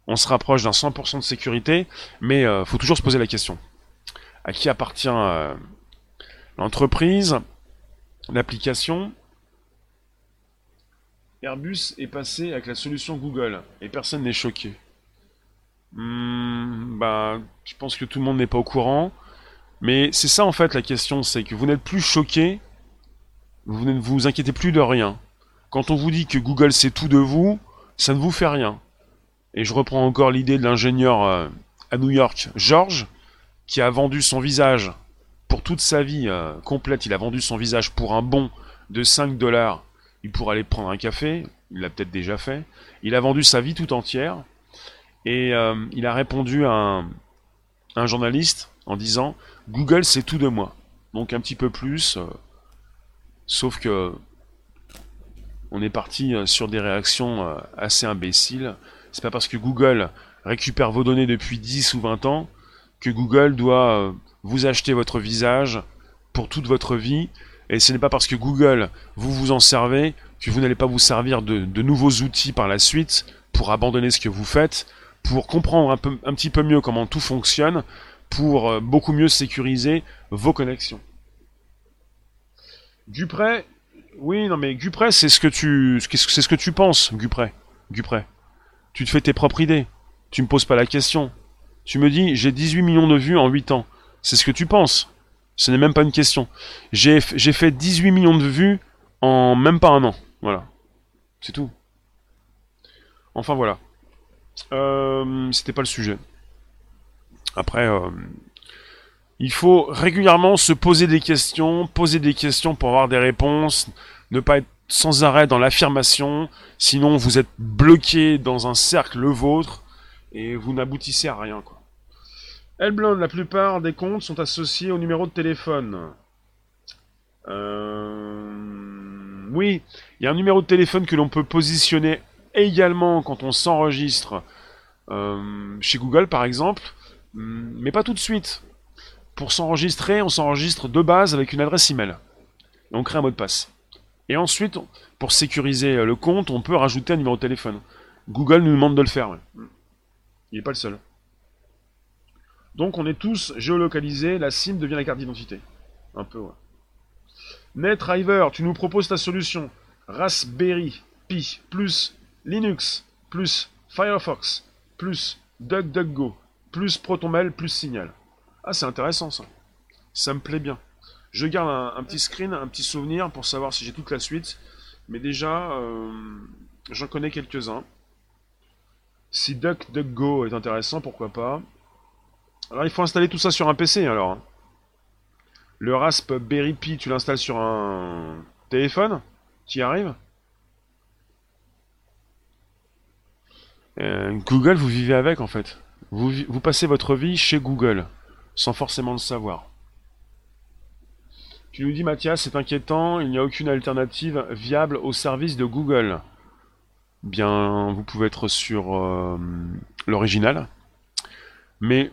on se rapproche d'un 100% de sécurité, mais euh, faut toujours se poser la question. À qui appartient euh, l'entreprise, l'application? Airbus est passé avec la solution Google, et personne n'est choqué. Hmm, bah, je pense que tout le monde n'est pas au courant. Mais c'est ça en fait la question, c'est que vous n'êtes plus choqué, vous ne vous inquiétez plus de rien. Quand on vous dit que Google sait tout de vous, ça ne vous fait rien. Et je reprends encore l'idée de l'ingénieur euh, à New York, George, qui a vendu son visage pour toute sa vie euh, complète. Il a vendu son visage pour un bon de 5 dollars. Il pourrait aller prendre un café. Il l'a peut-être déjà fait. Il a vendu sa vie tout entière. Et euh, il a répondu à un, un, journaliste en disant Google c'est tout de moi. Donc un petit peu plus. sauf que on est parti sur des réactions assez imbéciles. C'est pas parce que Google récupère vos données depuis 10 ou 20 ans que Google doit euh, vous acheter votre visage pour toute votre vie. Et ce n'est pas parce que Google vous vous en servez que vous n'allez pas vous servir de, nouveaux outils par la suite pour abandonner ce que vous faites, pour comprendre un petit peu mieux comment tout fonctionne, pour euh, beaucoup mieux sécuriser vos connexions. Dupré, oui, non mais Dupré, c'est ce que tu, c'est ce que tu penses, Dupré, Dupré. Tu te fais tes propres idées. Tu me poses pas la question. Tu me dis, j'ai 18 millions de vues en 8 ans. C'est ce que tu penses. Ce n'est même pas une question. J'ai fait 18 millions de vues en même pas un an. Voilà. C'est tout. Enfin voilà. Euh, C'était pas le sujet. Après, euh, il faut régulièrement se poser des questions, poser des questions pour avoir des réponses, ne pas être sans arrêt dans l'affirmation, sinon vous êtes bloqué dans un cercle le vôtre et vous n'aboutissez à rien. Quoi. Elblond, la plupart des comptes sont associés au numéro de téléphone. Euh... Oui, il y a un numéro de téléphone que l'on peut positionner également quand on s'enregistre euh, chez Google par exemple, mais pas tout de suite. Pour s'enregistrer, on s'enregistre de base avec une adresse email. Et on crée un mot de passe. Et ensuite, pour sécuriser euh, le compte, on peut rajouter un numéro de téléphone. Google nous demande de le faire. Il n'est pas le seul. Donc on est tous géolocalisés, la SIM devient la carte d'identité. Un peu, ouais. NetDriver, tu nous proposes ta solution. Raspberry Pi plus Linux plus Firefox plus DuckDuckGo plus ProtonMail plus Signal. Ah, c'est intéressant ça. Ça me plaît bien. Je garde un, petit screen, un petit souvenir pour savoir si j'ai toute la suite. Mais déjà, euh, j'en connais quelques-uns. Si DuckDuckGo est intéressant, pourquoi pas. Alors il faut installer tout ça sur un PC alors. Le Raspberry Pi, tu l'installes sur un téléphone qui arrive. Euh, Google, vous vivez avec en fait. Vous, passez votre vie chez Google, sans forcément le savoir. Tu nous dis Mathias, c'est inquiétant, il n'y a aucune alternative viable au service de Google. Bien, vous pouvez être sur euh, l'original. Mais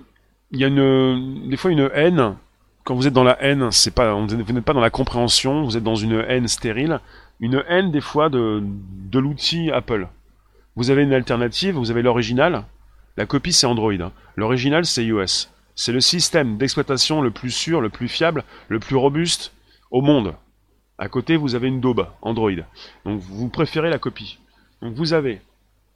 il y a une, des fois une haine. Quand vous êtes dans la haine, c'est pas, vous n'êtes pas dans la compréhension, vous êtes dans une haine stérile. Une haine des fois de, de l'outil Apple. Vous avez une alternative, vous avez l'original. La copie c'est Android. Hein. L'original c'est iOS. C'est le système d'exploitation le plus sûr, le plus fiable, le plus robuste au monde. À côté, vous avez une daube, Android. Donc vous préférez la copie. Donc vous avez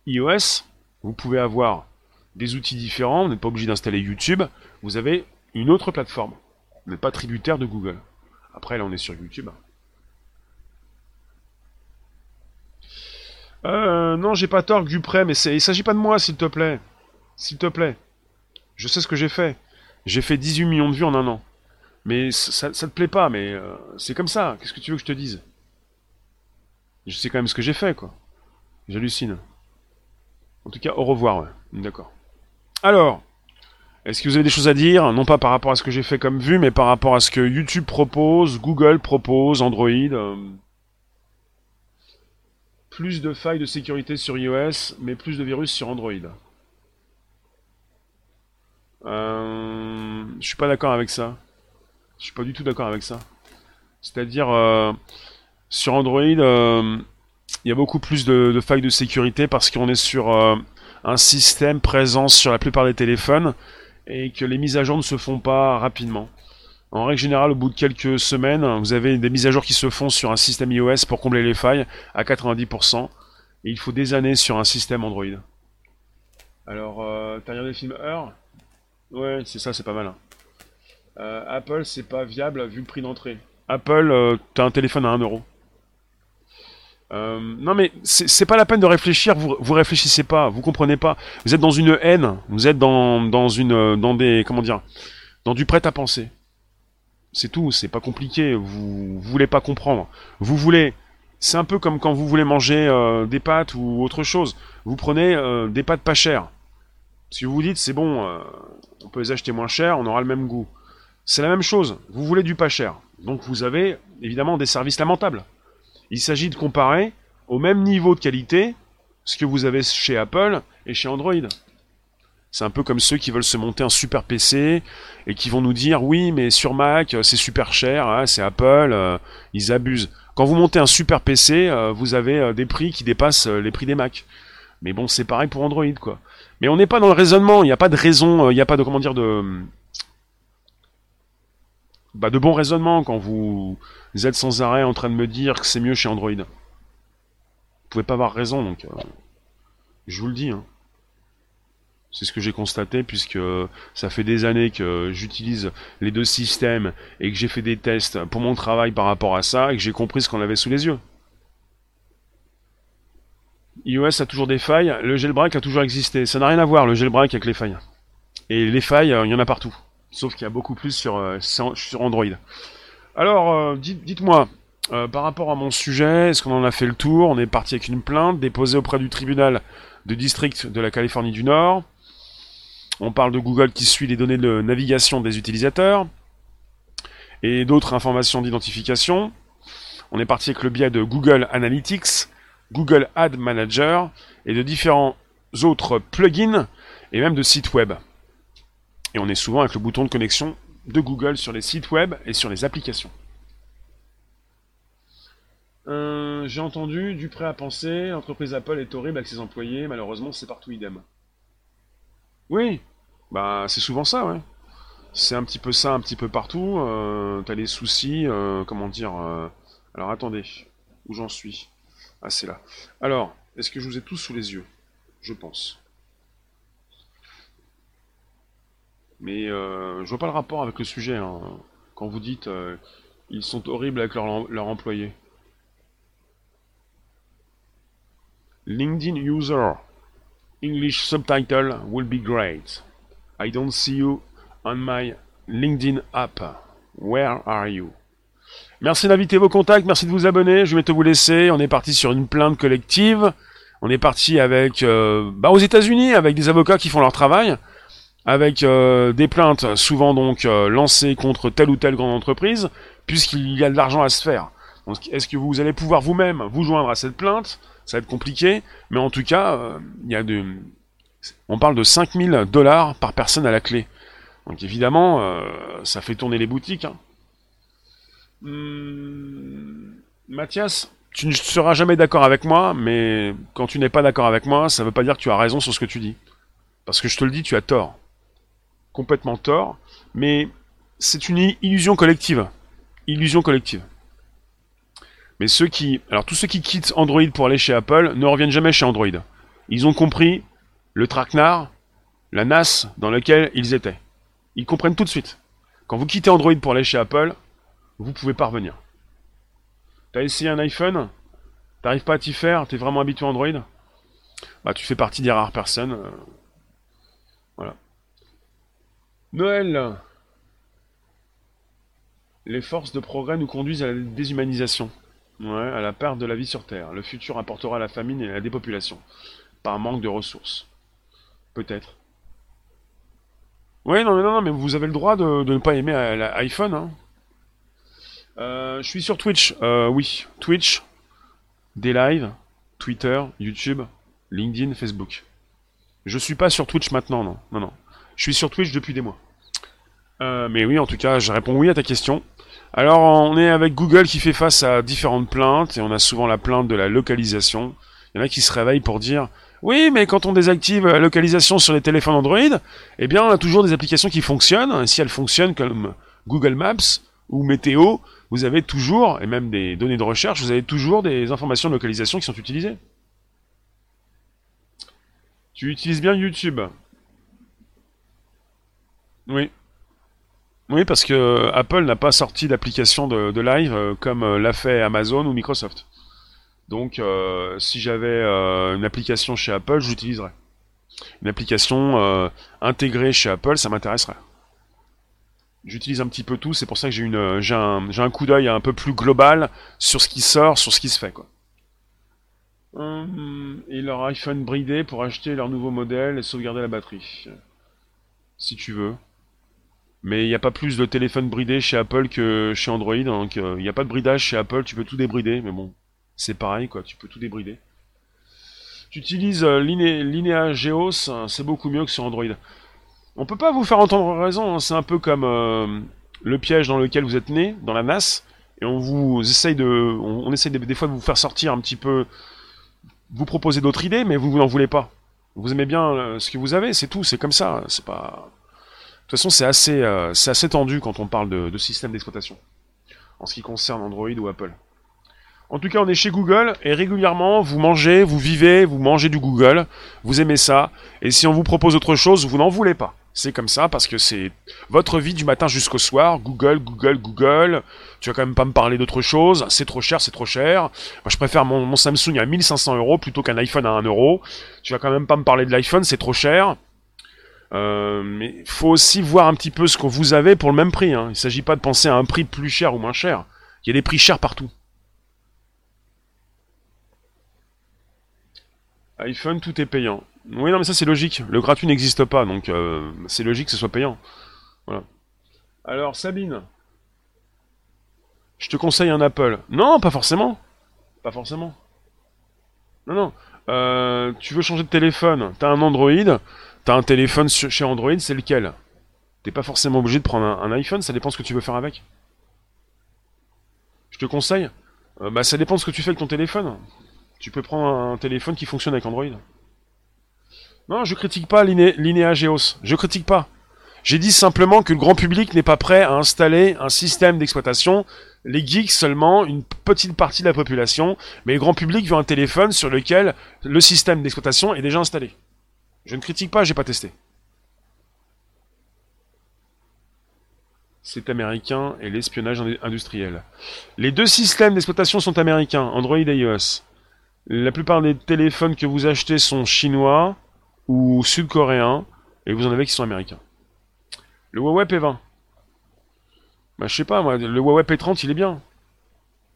iOS, vous pouvez avoir des outils différents, vous n'êtes pas obligé d'installer YouTube, vous avez une autre plateforme. Vous n'êtes pas tributaire de Google. Après, là, on est sur YouTube. Euh, non, j'ai pas tort, Dupré, mais il s'agit pas de moi, s'il te plaît. S'il te plaît. Je sais ce que j'ai fait. J'ai fait 18 millions de vues en un an. Mais ça, ça te plaît pas, mais euh, c'est comme ça. Qu'est-ce que tu veux que je te dise? Je sais quand même ce que j'ai fait, quoi. J'hallucine. En tout cas, au revoir, ouais. D'accord. Alors, est-ce que vous avez des choses à dire? Non pas par rapport à ce que j'ai fait comme vue, mais par rapport à ce que YouTube propose, Google propose, Android. Euh, plus de failles de sécurité sur iOS, mais plus de virus sur Android. Euh, je suis pas d'accord avec ça. Je suis pas du tout d'accord avec ça. C'est-à-dire, euh, sur Android, euh, il y a beaucoup plus de, failles de sécurité parce qu'on est sur euh, un système présent sur la plupart des téléphones et que les mises à jour ne se font pas rapidement. En règle générale, au bout de quelques semaines, vous avez des mises à jour qui se font sur un système iOS pour combler les failles à 90%. Et il faut des années sur un système Android. Alors, t'as regardé le film Heure Ouais, c'est ça, c'est pas mal. Hein. Euh, Apple, c'est pas viable vu le prix d'entrée. Apple, euh, t'as un téléphone à 1 euro. Euh, non mais c'est pas la peine de réfléchir, vous, réfléchissez pas, vous comprenez pas. Vous êtes dans une haine, vous êtes dans, dans une dans des comment dire dans du prêt à penser. C'est tout, c'est pas compliqué, vous, vous voulez pas comprendre. Vous voulez c'est un peu comme quand vous voulez manger des pâtes ou autre chose. Vous prenez des pâtes pas chères. Si vous vous dites c'est bon, on peut les acheter moins cher, on aura le même goût. C'est la même chose, vous voulez du pas cher. Donc vous avez évidemment des services lamentables. Il s'agit de comparer au même niveau de qualité ce que vous avez chez Apple et chez Android. C'est un peu comme ceux qui veulent se monter un super PC et qui vont nous dire oui mais sur Mac c'est super cher, hein, c'est Apple, euh, ils abusent. Quand vous montez un super PC, euh, vous avez euh, des prix qui dépassent les prix des Mac. Mais bon c'est pareil pour Android quoi. Mais on n'est pas dans le raisonnement, il n'y a pas de raison, il n'y a pas de comment dire de bah, de bon raisonnement quand vous êtes sans arrêt en train de me dire que c'est mieux chez Android. Vous pouvez pas avoir raison, donc euh, je vous le dis. Hein. C'est ce que j'ai constaté puisque ça fait des années que j'utilise les deux systèmes et que j'ai fait des tests pour mon travail par rapport à ça et que j'ai compris ce qu'on avait sous les yeux. iOS a toujours des failles, le jailbreak a toujours existé. Ça n'a rien à voir le jailbreak avec les failles. Et les failles, euh, il y en a partout. Sauf qu'il y a beaucoup plus sur, euh, Android. Alors, euh, dites-moi, par rapport à mon sujet, est-ce qu'on en a fait le tour? On est parti avec une plainte déposée auprès du tribunal de district de la Californie du Nord. On parle de Google qui suit les données de navigation des utilisateurs et d'autres informations d'identification. On est parti avec le biais de Google Analytics, Google Ad Manager et de différents autres plugins et même de sites web. Et on est souvent avec le bouton de connexion de Google sur les sites web et sur les applications. Euh, j'ai entendu du prêt à penser, l'entreprise Apple est horrible avec ses employés, malheureusement c'est partout idem. Oui, bah c'est souvent ça, ouais. C'est un petit peu ça, un petit peu partout. Euh, T'as les soucis, euh, comment dire. Alors attendez, où j'en suis? Ah c'est là. Alors, est-ce que je vous ai tous sous les yeux? Je pense. Mais euh, je vois pas le rapport avec le sujet. Hein. Quand vous dites euh, ils sont horribles avec leurs employés. LinkedIn user. English subtitle will be great. I don't see you on my LinkedIn app. Where are you? Merci d'inviter vos contacts, merci de vous abonner. Je vais te vous laisser. On est parti sur une plainte collective. On est parti avec, euh, bah, aux États-Unis, avec des avocats qui font leur travail avec euh, des plaintes souvent donc euh, lancées contre telle ou telle grande entreprise, puisqu'il y a de l'argent à se faire. est-ce que vous allez pouvoir vous-même vous joindre à cette plainte? Ça va être compliqué, mais en tout cas, euh, il y a de... on parle de 5000 dollars par personne à la clé. Donc évidemment, ça fait tourner les boutiques. Hein. Hum, Mathias, tu ne seras jamais d'accord avec moi, mais quand tu n'es pas d'accord avec moi, ça ne veut pas dire que tu as raison sur ce que tu dis. Parce que je te le dis, tu as tort. Complètement tort. Mais c'est une illusion collective. Illusion collective. Mais ceux qui. Alors tous ceux qui quittent Android pour aller chez Apple ne reviennent jamais chez Android. Ils ont compris le traquenard, la NAS dans lequel ils étaient. Ils comprennent tout de suite. Quand vous quittez Android pour aller chez Apple, vous pouvez pas revenir. T'as essayé un iPhone? T'arrives pas à t'y faire? T'es vraiment habitué à Android? Bah tu fais partie des rares personnes. Euh, voilà. Noël Les forces de progrès nous conduisent à la déshumanisation. Ouais, à la perte de la vie sur Terre. Le futur apportera la famine et la dépopulation. Par manque de ressources. Peut-être. Oui, non, non, non, mais vous avez le droit de, ne pas aimer l'iPhone. Hein. Euh, je suis sur Twitch. Euh, oui, Twitch, des lives, Twitter, YouTube, LinkedIn, Facebook. Je suis pas sur Twitch maintenant, non. Non, non. Je suis sur Twitch depuis des mois. Euh, mais oui, en tout cas, je réponds oui à ta question. Alors, on est avec Google qui fait face à différentes plaintes, et on a souvent la plainte de la localisation. Il y en a qui se réveillent pour dire oui, mais quand on désactive la localisation sur les téléphones Android, eh bien, on a toujours des applications qui fonctionnent. Et si elles fonctionnent comme Google Maps ou Météo, vous avez toujours, et même des données de recherche, vous avez toujours des informations de localisation qui sont utilisées. Tu utilises bien YouTube Oui. Oui, parce que Apple n'a pas sorti d'application de, live euh, comme euh, l'a fait Amazon ou Microsoft. Donc, euh, si j'avais une application chez Apple, j'utiliserais. Une application intégrée chez Apple, ça m'intéresserait. J'utilise un petit peu tout, c'est pour ça que j'ai une, j'ai un, j'ai un coup d'œil un peu plus global sur ce qui sort, sur ce qui se fait, quoi. Hum, et leur iPhone bridé pour acheter leur nouveau modèle et sauvegarder la batterie. Si tu veux. Mais il n'y a pas plus de téléphone bridé chez Apple que chez Android, donc euh, il n'y a pas de bridage chez Apple, tu peux tout débrider, mais bon, c'est pareil, quoi, tu peux tout débrider. Tu utilises euh, Linea Geos, hein, c'est beaucoup mieux que sur Android. On peut pas vous faire entendre raison, hein. c'est un peu comme euh, le piège dans lequel vous êtes né, dans la NAS, et on vous essaye de, on, essaye des, fois de vous faire sortir un petit peu, vous proposer d'autres idées, mais vous, n'en voulez pas. Vous aimez bien euh, ce que vous avez, c'est tout, c'est comme ça, c'est pas. De toute façon, c'est assez, euh, assez tendu quand on parle de, de système d'exploitation, en ce qui concerne Android ou Apple. En tout cas, on est chez Google et régulièrement, vous mangez, vous vivez, vous mangez du Google, vous aimez ça, et si on vous propose autre chose, vous n'en voulez pas. C'est comme ça parce que c'est votre vie du matin jusqu'au soir. Google, Google, Google. Tu vas quand même pas me parler d'autre chose. C'est trop cher, c'est trop cher. Moi, je préfère mon, Samsung à 1500 euros plutôt qu'un iPhone à 1 euro. Tu vas quand même pas me parler de l'iPhone, c'est trop cher. Euh, mais il faut aussi voir un petit peu ce que vous avez pour le même prix. Hein. Il s'agit pas de penser à un prix plus cher ou moins cher. Il y a des prix chers partout. iPhone, tout est payant. Oui, non, mais ça c'est logique. Le gratuit n'existe pas, donc euh, c'est logique que ce soit payant. Voilà. Alors, Sabine, je te conseille un Apple. Non, pas forcément. Pas forcément. Non, non. Euh, tu veux changer de téléphone, t'as un Android, t'as un téléphone chez Android, c'est lequel? T'es pas forcément obligé de prendre un, iPhone, ça dépend ce que tu veux faire avec. Je te conseille euh, Bah ça dépend ce que tu fais avec ton téléphone. Tu peux prendre un téléphone qui fonctionne avec Android. Non, je critique pas Linéa Geos. Je critique pas. J'ai dit simplement que le grand public n'est pas prêt à installer un système d'exploitation. Les geeks seulement, une petite partie de la population, mais le grand public veut un téléphone sur lequel le système d'exploitation est déjà installé. Je ne critique pas, j'ai pas testé. C'est américain et l'espionnage industriel. Les deux systèmes d'exploitation sont américains, Android et iOS. La plupart des téléphones que vous achetez sont chinois ou sud-coréens, et vous en avez qui sont américains. Le Huawei P20. Bah je sais pas, moi, le Huawei P30 il est bien.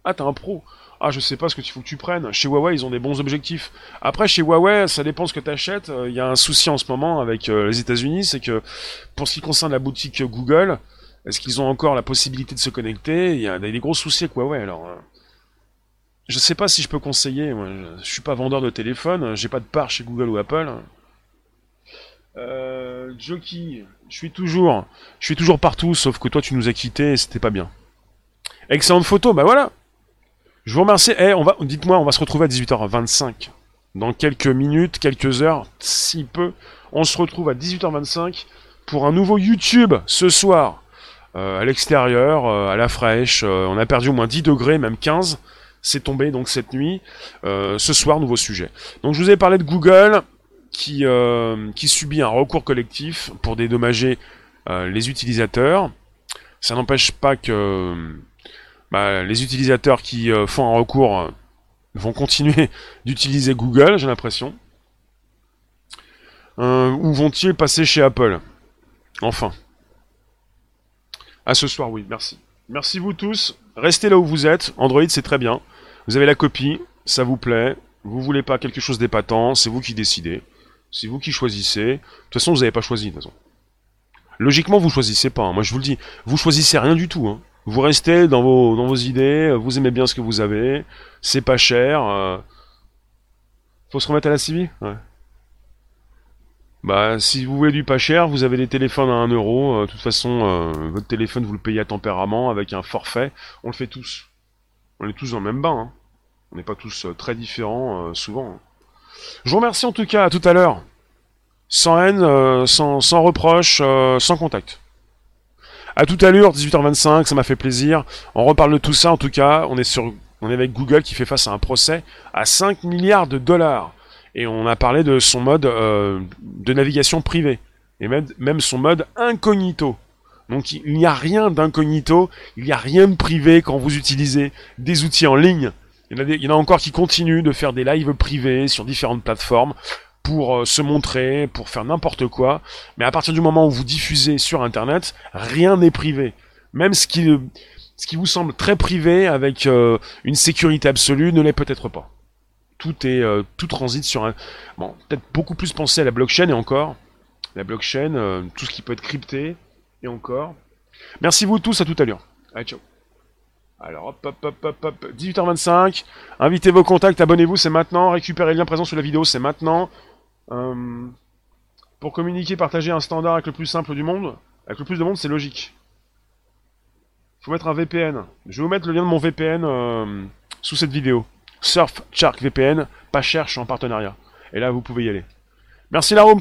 Ah t'as un pro. Ah je sais pas ce que tu faut que tu prennes. Chez Huawei ils ont des bons objectifs. Après chez Huawei ça dépend ce que tu achètes. Il y a un souci en ce moment avec euh, les États-Unis, c'est que pour ce qui concerne la boutique Google, Est-ce qu'ils ont encore la possibilité de se connecter? Il y a des gros soucis avec Huawei, alors... Euh, je sais pas si je peux conseiller, moi, je suis pas vendeur de téléphone, j'ai pas de part chez Google ou Apple. Euh, Jockey, je suis toujours, je suis toujours partout, sauf que toi tu nous as quittés et c'était pas bien. Excellente photo, bah voilà. Je vous remercie. Eh, on va, dites-moi, on va se retrouver à 18h25. Dans quelques minutes, quelques heures, si peu, on se retrouve à 18h25 pour un nouveau YouTube ce soir. Euh, à l'extérieur, euh, à la fraîche, euh, on a perdu au moins 10 degrés, même 15 c'est tombé donc cette nuit. Euh, ce soir, nouveau sujet. Donc je vous ai parlé de Google qui, euh, qui subit un recours collectif pour dédommager euh, les utilisateurs. Ça n'empêche pas que bah, les utilisateurs qui font un recours vont continuer d'utiliser Google, j'ai l'impression. ou vont-ils passer chez Apple? Enfin. À ce soir, oui, merci. Merci vous tous. Restez là où vous êtes. Android, c'est très bien. Vous avez la copie, ça vous plaît, vous voulez pas quelque chose d'épatant, c'est vous qui décidez. C'est vous qui choisissez. De toute façon, vous n'avez pas choisi, de toute façon. Logiquement, vous choisissez pas. Hein. Moi, je vous le dis, vous choisissez rien du tout. Hein. Vous restez dans vos, idées, vous aimez bien ce que vous avez, c'est pas cher. Euh. Faut se remettre à la civile ouais. Bah, si vous voulez du pas cher, vous avez des téléphones à 1 euro. Euh, de toute façon, euh, votre téléphone, vous le payez à tempérament avec un forfait. On le fait tous. On est tous dans le même bain. Hein. On n'est pas tous euh, très différents, euh, souvent. Je vous remercie en tout cas, à tout à l'heure. Sans haine, euh, sans, sans reproche, sans contact. À tout à l'heure, 18h25, ça m'a fait plaisir. On reparle de tout ça en tout cas. On est sur, on est avec Google qui fait face à un procès à 5 milliards de dollars. Et on a parlé de son mode de navigation privée. Et même son mode incognito. Donc il n'y a rien d'incognito, il n'y a rien de privé quand vous utilisez des outils en ligne. Il y, en a encore qui continuent de faire des lives privés sur différentes plateformes pour euh, se montrer, pour faire n'importe quoi. Mais à partir du moment où vous diffusez sur Internet, rien n'est privé. Même ce qui, qui vous semble très privé avec euh, une sécurité absolue ne l'est peut-être pas. Tout est euh, tout transite sur un bon peut-être beaucoup plus penser à la blockchain et encore la blockchain, tout ce qui peut être crypté, et encore. Merci vous tous, à tout à l'heure. Allez, ciao. Alors, hop, hop, hop, hop, hop, 18h25. Invitez vos contacts, abonnez-vous, c'est maintenant. Récupérez le lien présent sous la vidéo, c'est maintenant. Euh, pour communiquer, partager un standard avec le plus simple du monde, avec le plus de monde, c'est logique. Faut mettre un VPN. Je vais vous mettre le lien de mon VPN euh, sous cette vidéo. Surf Shark VPN, pas cher, je suis en partenariat. Et là, vous pouvez y aller. Merci la room.